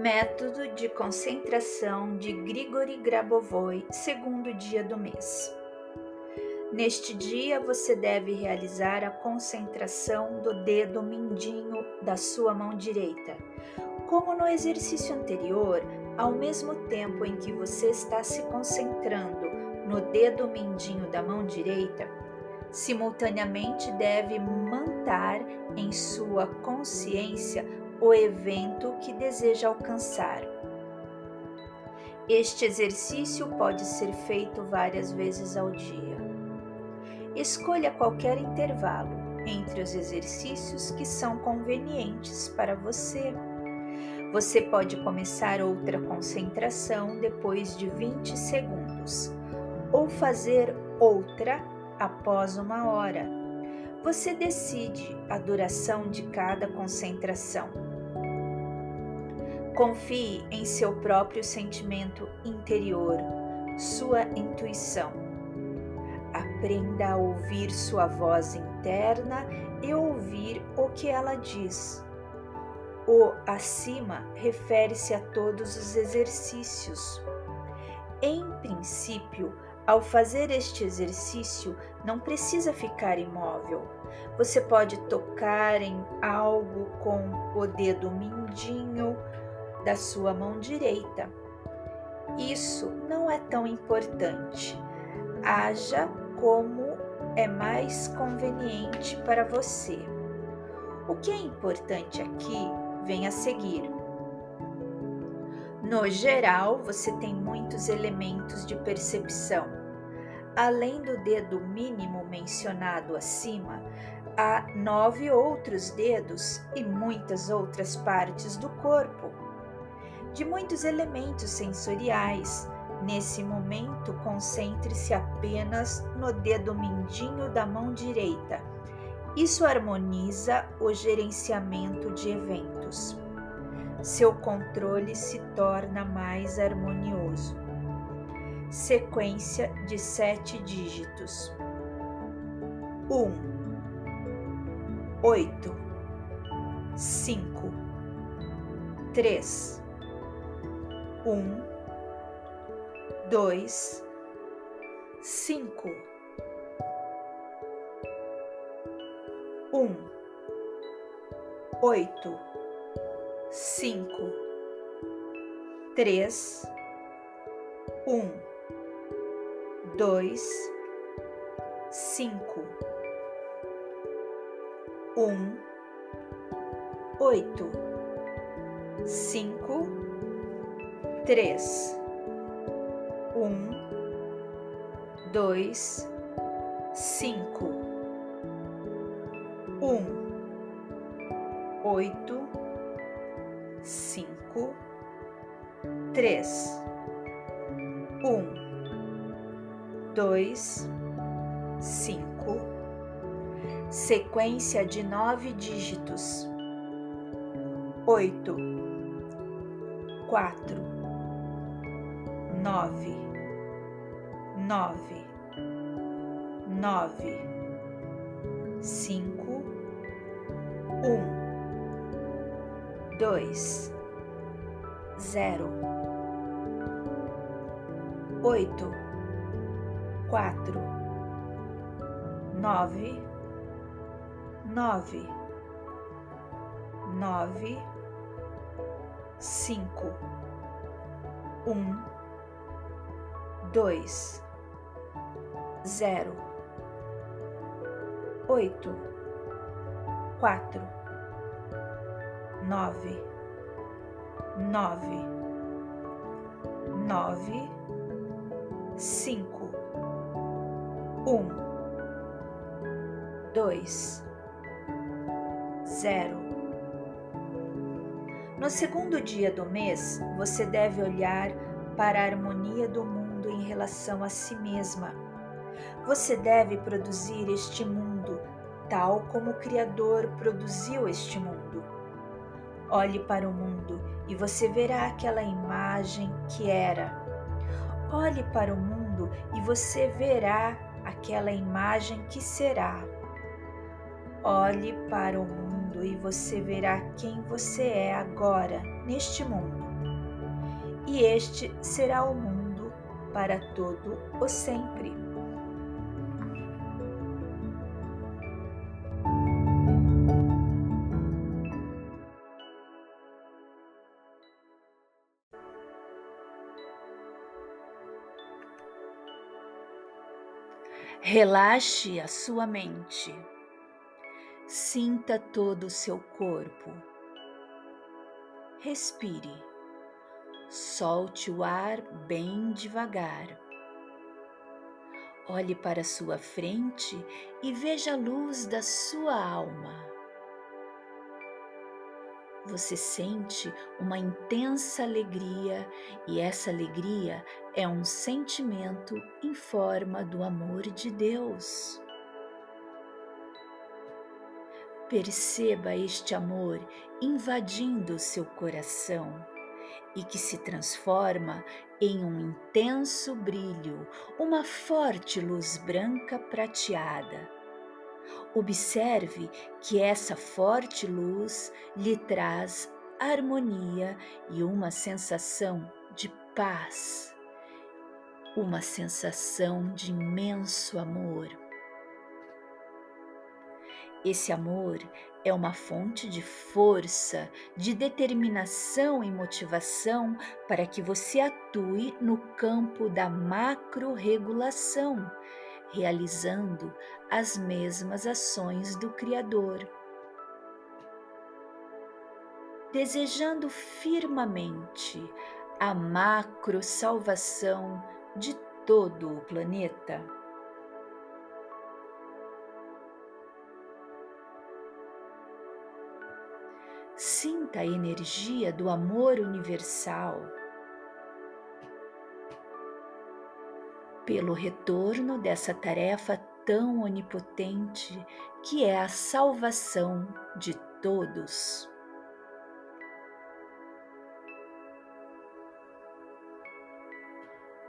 Método de concentração de Grigori Grabovoi, segundo dia do mês. Neste dia você deve realizar a concentração do dedo mindinho da sua mão direita. Como no exercício anterior, ao mesmo tempo em que você está se concentrando no dedo mindinho da mão direita, simultaneamente deve manter em sua consciência o evento que deseja alcançar. Este exercício pode ser feito várias vezes ao dia. Escolha qualquer intervalo entre os exercícios que são convenientes para você. Você pode começar outra concentração depois de 20 segundos ou fazer outra após uma hora. Você decide a duração de cada concentração. Confie em seu próprio sentimento interior, sua intuição. Aprenda a ouvir sua voz interna e ouvir o que ela diz. O acima refere-se a todos os exercícios. Em princípio, ao fazer este exercício, não precisa ficar imóvel. Você pode tocar em algo com o dedo mindinho, da sua mão direita. Isso não é tão importante. Haja como é mais conveniente para você. O que é importante aqui vem a seguir. No geral, você tem muitos elementos de percepção. Além do dedo mínimo mencionado acima, há nove outros dedos e muitas outras partes do corpo de muitos elementos sensoriais. Nesse momento, concentre-se apenas no dedo mindinho da mão direita. Isso harmoniza o gerenciamento de eventos. Seu controle se torna mais harmonioso. Sequência de sete dígitos: 1, 8, 5, 3, um, dois, cinco, um, oito, cinco, três, um, dois, cinco, um, oito, cinco três, um, dois, cinco, um, oito, cinco, três, um, dois, cinco, sequência de nove dígitos, oito, quatro nove, nove, nove, cinco, um, dois, zero, oito, quatro, nove, nove, nove, cinco, um dois, zero, oito, quatro, nove, nove, nove, cinco, um, dois, zero. No segundo dia do mês, você deve olhar para a harmonia do mundo mundo em relação a si mesma. Você deve produzir este mundo tal como o Criador produziu este mundo. Olhe para o mundo e você verá aquela imagem que era. Olhe para o mundo e você verá aquela imagem que será. Olhe para o mundo e você verá quem você é agora neste mundo. e este será o mundo para todo o sempre. Relaxe a sua mente. Sinta todo o seu corpo. Respire. Solte o ar bem devagar. Olhe para sua frente e veja a luz da sua alma você sente uma intensa alegria e essa alegria é um sentimento em forma do amor de Deus. Perceba este amor invadindo seu coração e que se transforma em um intenso brilho, uma forte luz branca prateada Observe que essa forte luz lhe traz harmonia e uma sensação de paz, uma sensação de imenso amor. Esse amor é uma fonte de força, de determinação e motivação para que você atue no campo da macro-regulação realizando as mesmas ações do Criador. Desejando firmemente a macro salvação de todo o planeta. Sinta a energia do amor universal pelo retorno dessa tarefa tão onipotente que é a salvação de todos.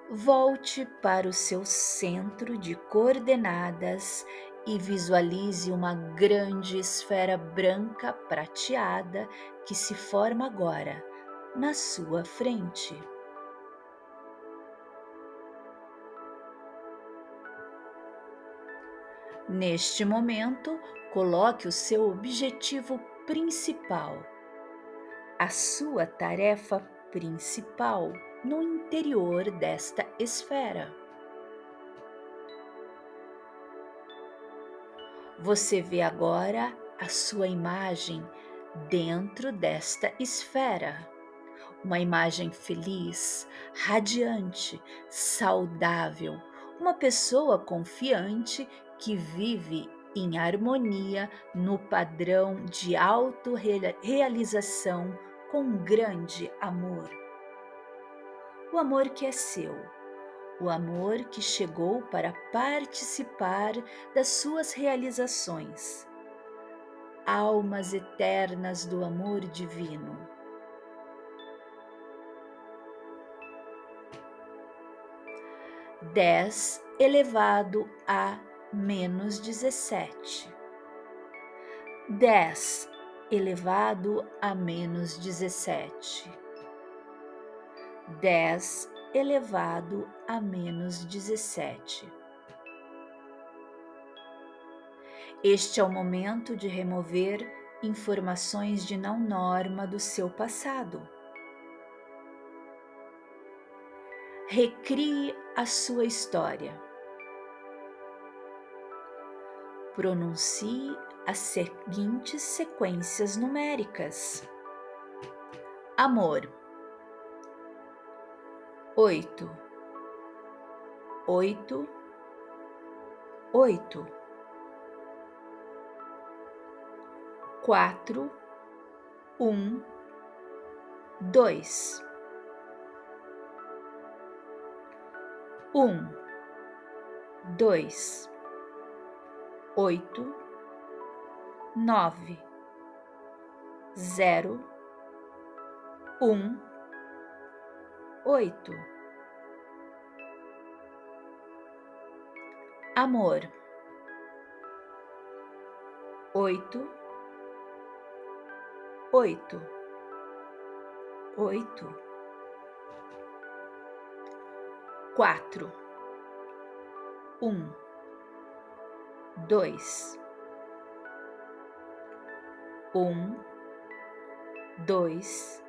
Volte para o seu centro de coordenadas e visualize uma grande esfera branca prateada que se forma agora na sua frente. Neste momento, coloque o seu objetivo principal, a sua tarefa principal no interior desta esfera. Você vê agora a sua imagem dentro desta esfera. Uma imagem feliz, radiante, saudável, uma pessoa confiante que vive em harmonia no padrão de autorrealização com grande amor. O amor que é seu, o amor que chegou para participar das suas realizações, almas eternas do amor divino. Dez elevado a menos 17. 10 elevado a menos 17. 10 elevado a menos 17. Este é o momento de remover informações de não norma do seu passado. Recrie a sua história pronuncie as seguintes sequências numéricas: amor, oito, oito, oito, quatro, um, dois, um, dois. Oito, nove, zero, um, oito. Amor, oito, oito, oito, quatro, um, dois, um, dois,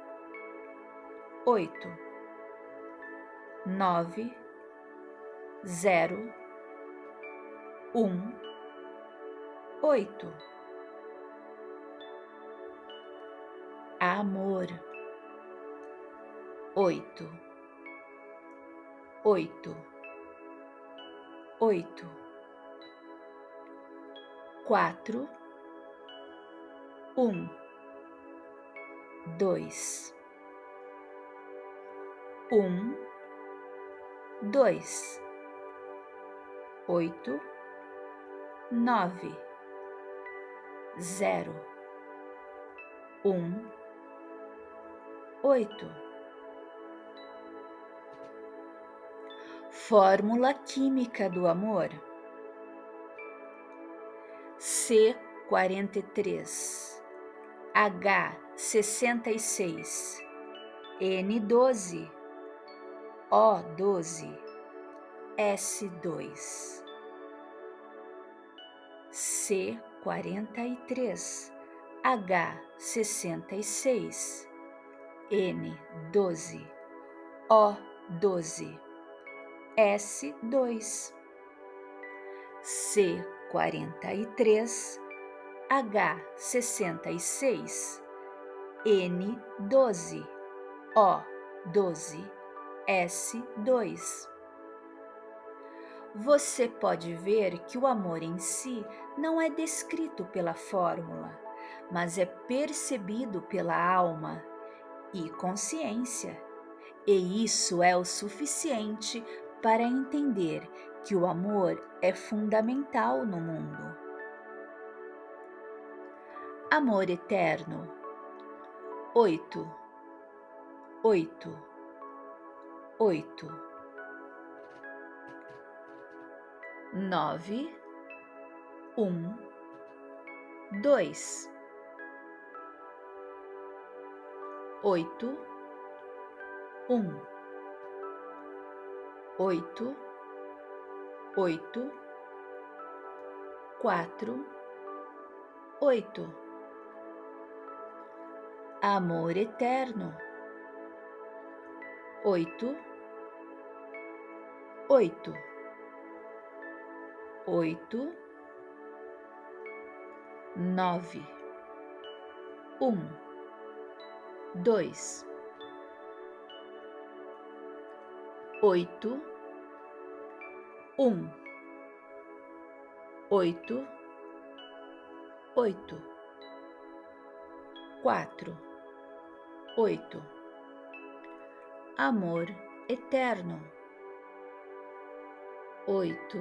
oito, nove, zero, um, oito. Amor. Oito, oito, oito, quatro, um, dois, um, dois, oito, nove, zero, um, oito. Fórmula química do amor. C43, H66, N12, O12, S2. C43, H66, N12, O12. S2, C43, H66, N12, O12, S2. Você pode ver que o amor em si não é descrito pela fórmula, mas é percebido pela alma e consciência. E isso é o suficiente para entender que o amor é fundamental no mundo. Amor eterno. Oito, oito, oito, nove, um, dois, oito, um. Oito, oito, quatro, oito. Amor eterno. Oito, oito, oito, nove, um, dois, oito. Um, oito, oito, quatro, oito. Amor eterno. Oito,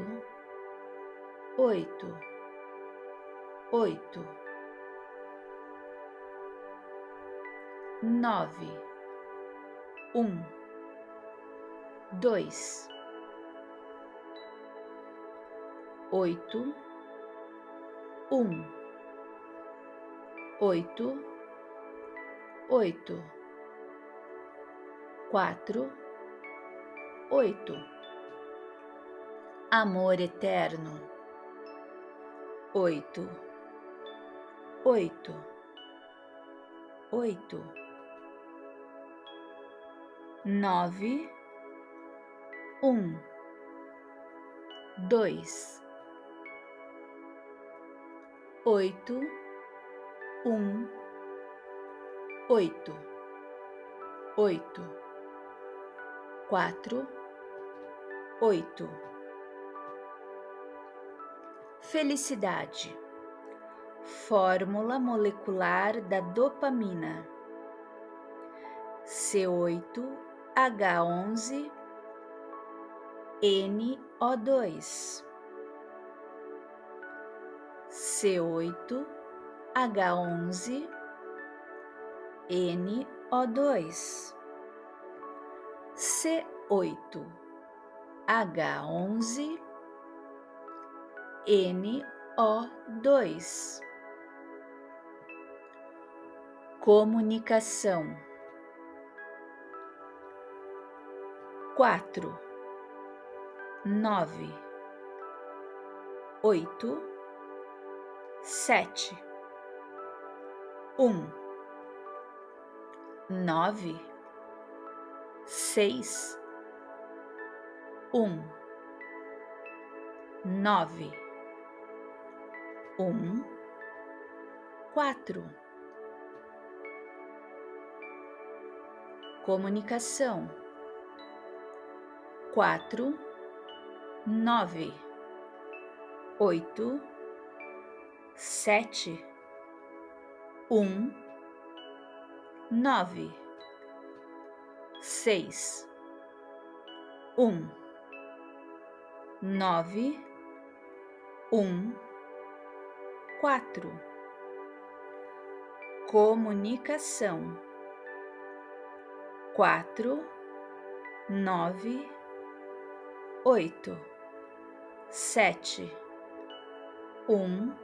oito, oito. Nove, um, dois oito, um, oito, oito, quatro, oito. Amor eterno, oito, oito, oito, nove, um, dois. Oito, um, oito, oito, quatro, oito. Felicidade. Fórmula molecular da dopamina. C8H11 NO2 C8, H11, NO2. C8, H11, NO2. Comunicação. Quatro, nove, oito, sete, um, nove, seis, um, nove, um, quatro. Comunicação. Quatro, nove, oito, sete, um, nove, seis, um, nove, um, quatro. Comunicação quatro, nove, oito, sete, um,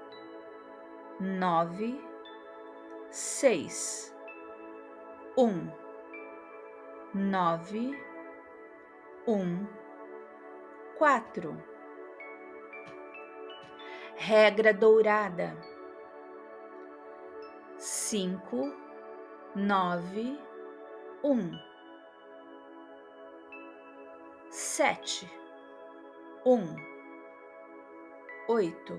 nove, seis, um, nove, um, quatro. Regra dourada. Cinco, nove, um, sete um, oito,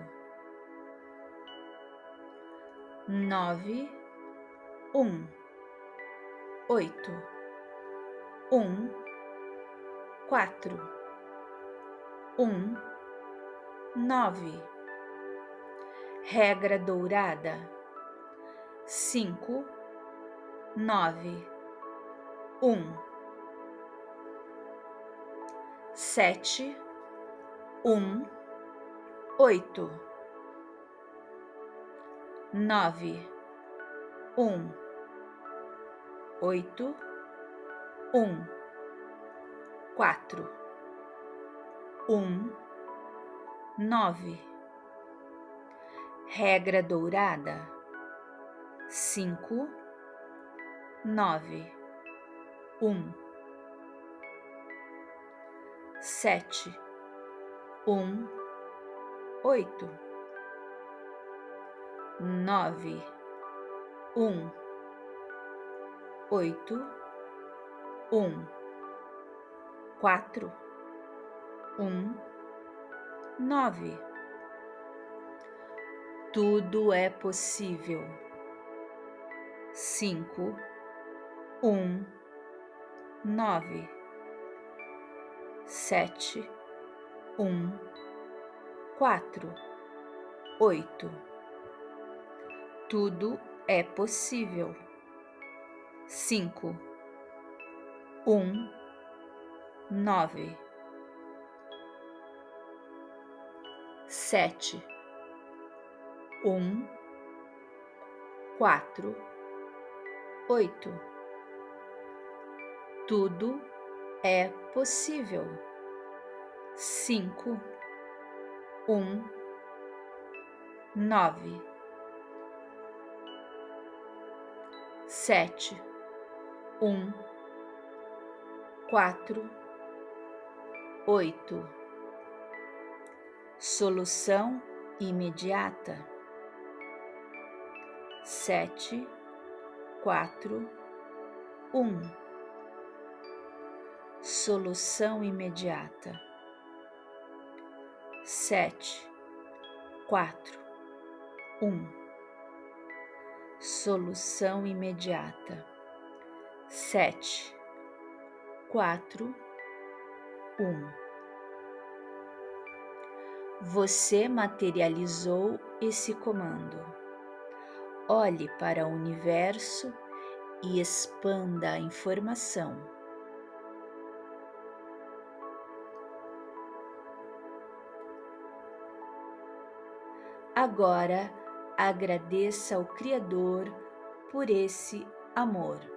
nove, um, oito, um, quatro, um, nove. Regra dourada, cinco, nove, um, sete. Um, oito, nove, um, oito, um, quatro, um, nove. Regra dourada, cinco, nove, um, sete. Um, oito, nove, um, oito, um, quatro, um, nove. Tudo é possível. Cinco, um, nove, sete um, quatro, oito. Tudo é possível. Cinco, um, nove, sete, um, quatro, oito. Tudo é possível cinco, um, nove, sete, um, quatro, oito. Solução imediata. Sete, quatro, um. Solução imediata sete, quatro, um. Solução imediata. Sete, quatro, um. Você materializou esse comando. Olhe para o universo e expanda a informação. Agora agradeça ao Criador por esse amor.